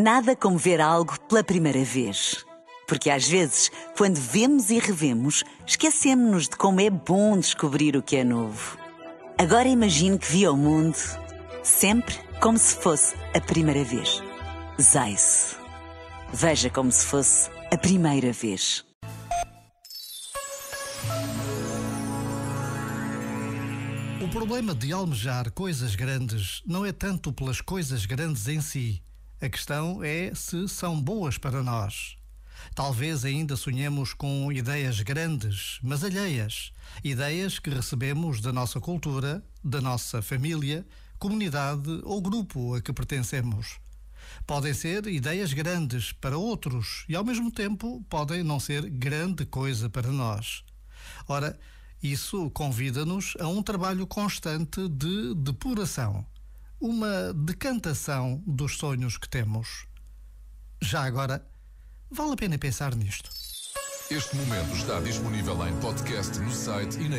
Nada como ver algo pela primeira vez. Porque às vezes, quando vemos e revemos, esquecemos-nos de como é bom descobrir o que é novo. Agora imagine que viu o mundo sempre como se fosse a primeira vez. Zais. Veja como se fosse a primeira vez. O problema de almejar coisas grandes não é tanto pelas coisas grandes em si, a questão é se são boas para nós. Talvez ainda sonhemos com ideias grandes, mas alheias. Ideias que recebemos da nossa cultura, da nossa família, comunidade ou grupo a que pertencemos. Podem ser ideias grandes para outros e, ao mesmo tempo, podem não ser grande coisa para nós. Ora, isso convida-nos a um trabalho constante de depuração uma decantação dos sonhos que temos. Já agora, vale a pena pensar nisto. Este momento está disponível em podcast no site e na.